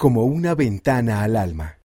como una ventana al alma.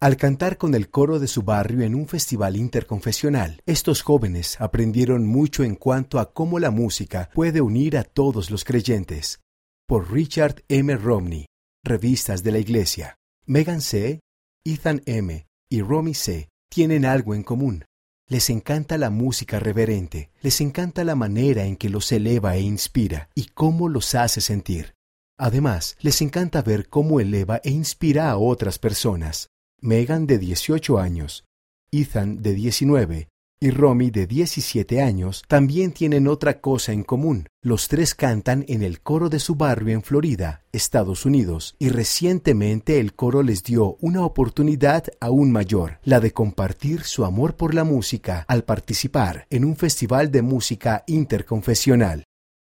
Al cantar con el coro de su barrio en un festival interconfesional, estos jóvenes aprendieron mucho en cuanto a cómo la música puede unir a todos los creyentes. Por Richard M. Romney, Revistas de la Iglesia. Megan C., Ethan M. y Romy C. tienen algo en común. Les encanta la música reverente, les encanta la manera en que los eleva e inspira y cómo los hace sentir. Además, les encanta ver cómo eleva e inspira a otras personas. Megan de 18 años, Ethan de 19 y Romy de 17 años también tienen otra cosa en común. Los tres cantan en el coro de su barrio en Florida, Estados Unidos, y recientemente el coro les dio una oportunidad aún mayor, la de compartir su amor por la música al participar en un festival de música interconfesional.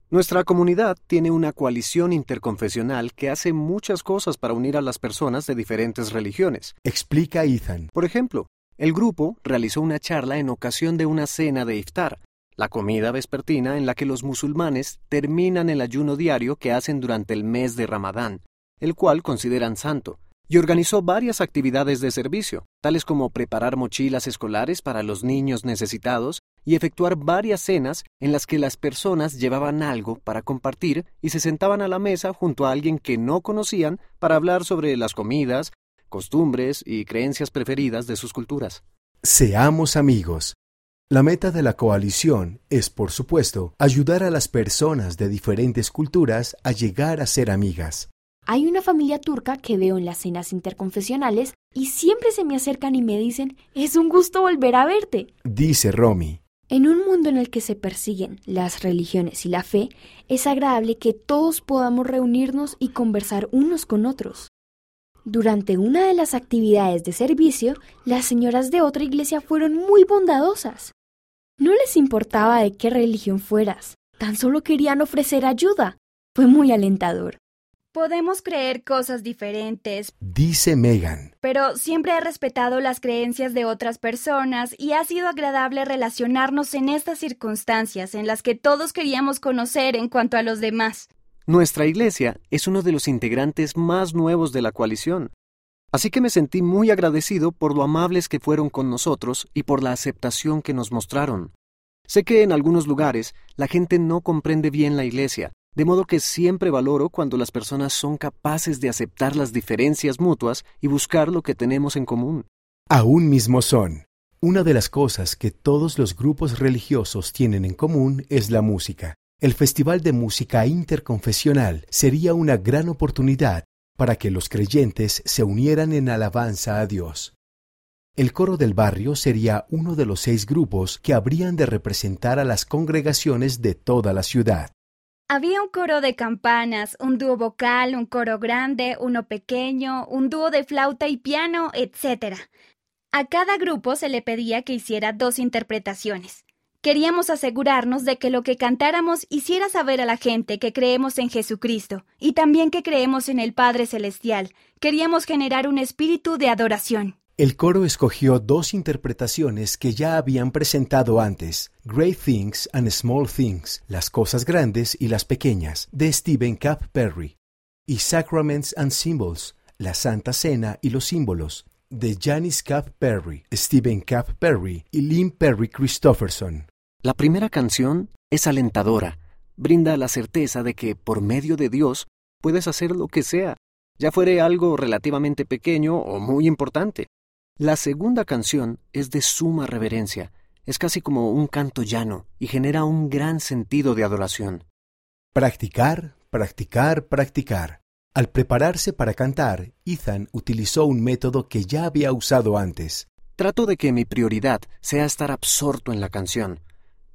Nuestra comunidad tiene una coalición interconfesional que hace muchas cosas para unir a las personas de diferentes religiones. Explica Ethan. Por ejemplo, el grupo realizó una charla en ocasión de una cena de iftar, la comida vespertina en la que los musulmanes terminan el ayuno diario que hacen durante el mes de Ramadán, el cual consideran santo, y organizó varias actividades de servicio, tales como preparar mochilas escolares para los niños necesitados y efectuar varias cenas en las que las personas llevaban algo para compartir y se sentaban a la mesa junto a alguien que no conocían para hablar sobre las comidas, costumbres y creencias preferidas de sus culturas. Seamos amigos. La meta de la coalición es, por supuesto, ayudar a las personas de diferentes culturas a llegar a ser amigas. Hay una familia turca que veo en las cenas interconfesionales y siempre se me acercan y me dicen, es un gusto volver a verte. Dice Romy. En un mundo en el que se persiguen las religiones y la fe, es agradable que todos podamos reunirnos y conversar unos con otros. Durante una de las actividades de servicio, las señoras de otra iglesia fueron muy bondadosas. No les importaba de qué religión fueras, tan solo querían ofrecer ayuda. Fue muy alentador. Podemos creer cosas diferentes, Dice Megan. pero siempre he respetado las creencias de otras personas y ha sido agradable relacionarnos en estas circunstancias en las que todos queríamos conocer en cuanto a los demás. Nuestra iglesia es uno de los integrantes más nuevos de la coalición. Así que me sentí muy agradecido por lo amables que fueron con nosotros y por la aceptación que nos mostraron. Sé que en algunos lugares la gente no comprende bien la iglesia, de modo que siempre valoro cuando las personas son capaces de aceptar las diferencias mutuas y buscar lo que tenemos en común. Aún mismo son. Una de las cosas que todos los grupos religiosos tienen en común es la música. El Festival de Música Interconfesional sería una gran oportunidad para que los creyentes se unieran en alabanza a Dios. El coro del barrio sería uno de los seis grupos que habrían de representar a las congregaciones de toda la ciudad. Había un coro de campanas, un dúo vocal, un coro grande, uno pequeño, un dúo de flauta y piano, etc. A cada grupo se le pedía que hiciera dos interpretaciones. Queríamos asegurarnos de que lo que cantáramos hiciera saber a la gente que creemos en Jesucristo y también que creemos en el Padre Celestial. Queríamos generar un espíritu de adoración. El coro escogió dos interpretaciones que ya habían presentado antes, Great Things and Small Things, Las cosas grandes y las pequeñas, de Stephen Cap Perry, y Sacraments and Symbols, La Santa Cena y los símbolos, de Janice Cap Perry, Stephen Cap Perry y Lynn Perry Christopherson. La primera canción es alentadora, brinda la certeza de que por medio de Dios puedes hacer lo que sea, ya fuere algo relativamente pequeño o muy importante. La segunda canción es de suma reverencia, es casi como un canto llano y genera un gran sentido de adoración. Practicar, practicar, practicar. Al prepararse para cantar, Ethan utilizó un método que ya había usado antes. Trato de que mi prioridad sea estar absorto en la canción.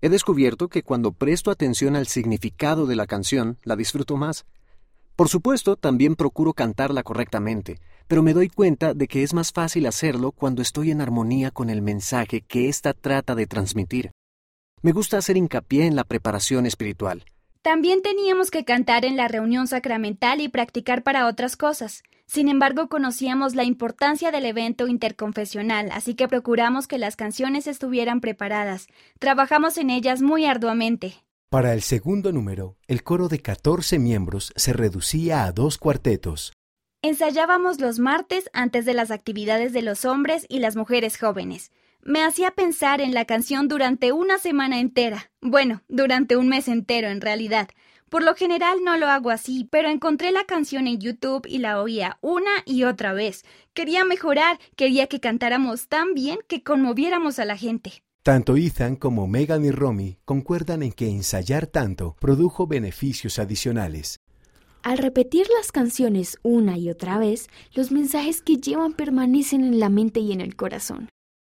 He descubierto que cuando presto atención al significado de la canción, la disfruto más. Por supuesto, también procuro cantarla correctamente, pero me doy cuenta de que es más fácil hacerlo cuando estoy en armonía con el mensaje que ésta trata de transmitir. Me gusta hacer hincapié en la preparación espiritual. También teníamos que cantar en la reunión sacramental y practicar para otras cosas. Sin embargo, conocíamos la importancia del evento interconfesional, así que procuramos que las canciones estuvieran preparadas. Trabajamos en ellas muy arduamente. Para el segundo número, el coro de 14 miembros se reducía a dos cuartetos. Ensayábamos los martes antes de las actividades de los hombres y las mujeres jóvenes. Me hacía pensar en la canción durante una semana entera. Bueno, durante un mes entero en realidad. Por lo general no lo hago así, pero encontré la canción en YouTube y la oía una y otra vez. Quería mejorar, quería que cantáramos tan bien que conmoviéramos a la gente. Tanto Ethan como Megan y Romy concuerdan en que ensayar tanto produjo beneficios adicionales. Al repetir las canciones una y otra vez, los mensajes que llevan permanecen en la mente y en el corazón.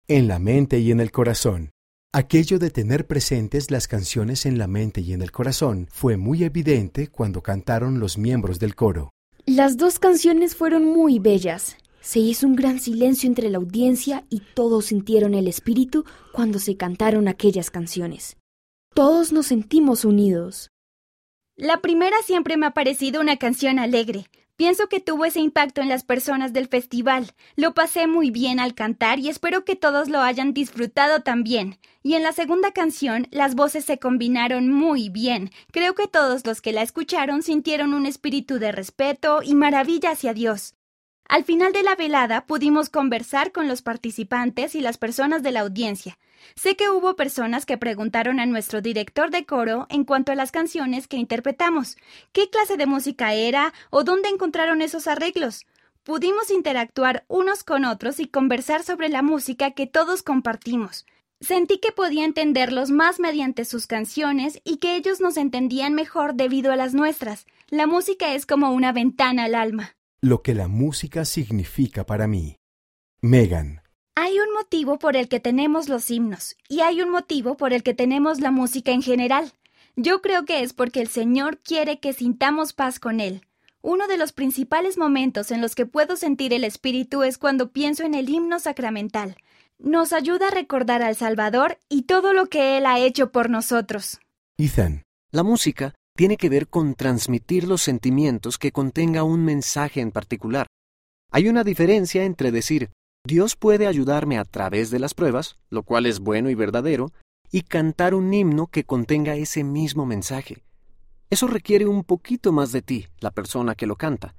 En la mente y en el corazón. Aquello de tener presentes las canciones en la mente y en el corazón fue muy evidente cuando cantaron los miembros del coro. Las dos canciones fueron muy bellas. Se hizo un gran silencio entre la audiencia y todos sintieron el espíritu cuando se cantaron aquellas canciones. Todos nos sentimos unidos. La primera siempre me ha parecido una canción alegre. Pienso que tuvo ese impacto en las personas del festival. Lo pasé muy bien al cantar y espero que todos lo hayan disfrutado también. Y en la segunda canción las voces se combinaron muy bien. Creo que todos los que la escucharon sintieron un espíritu de respeto y maravilla hacia Dios. Al final de la velada pudimos conversar con los participantes y las personas de la audiencia. Sé que hubo personas que preguntaron a nuestro director de coro en cuanto a las canciones que interpretamos, qué clase de música era o dónde encontraron esos arreglos. Pudimos interactuar unos con otros y conversar sobre la música que todos compartimos. Sentí que podía entenderlos más mediante sus canciones y que ellos nos entendían mejor debido a las nuestras. La música es como una ventana al alma lo que la música significa para mí. Megan. Hay un motivo por el que tenemos los himnos y hay un motivo por el que tenemos la música en general. Yo creo que es porque el Señor quiere que sintamos paz con Él. Uno de los principales momentos en los que puedo sentir el Espíritu es cuando pienso en el himno sacramental. Nos ayuda a recordar al Salvador y todo lo que Él ha hecho por nosotros. Ethan. La música tiene que ver con transmitir los sentimientos que contenga un mensaje en particular. Hay una diferencia entre decir, Dios puede ayudarme a través de las pruebas, lo cual es bueno y verdadero, y cantar un himno que contenga ese mismo mensaje. Eso requiere un poquito más de ti, la persona que lo canta.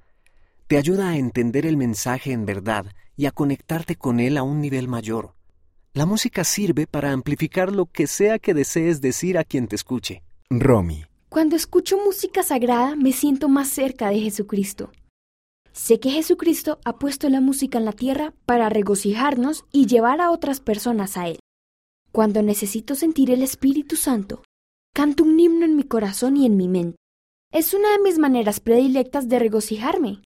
Te ayuda a entender el mensaje en verdad y a conectarte con él a un nivel mayor. La música sirve para amplificar lo que sea que desees decir a quien te escuche. Romy. Cuando escucho música sagrada me siento más cerca de Jesucristo. Sé que Jesucristo ha puesto la música en la tierra para regocijarnos y llevar a otras personas a Él. Cuando necesito sentir el Espíritu Santo, canto un himno en mi corazón y en mi mente. Es una de mis maneras predilectas de regocijarme.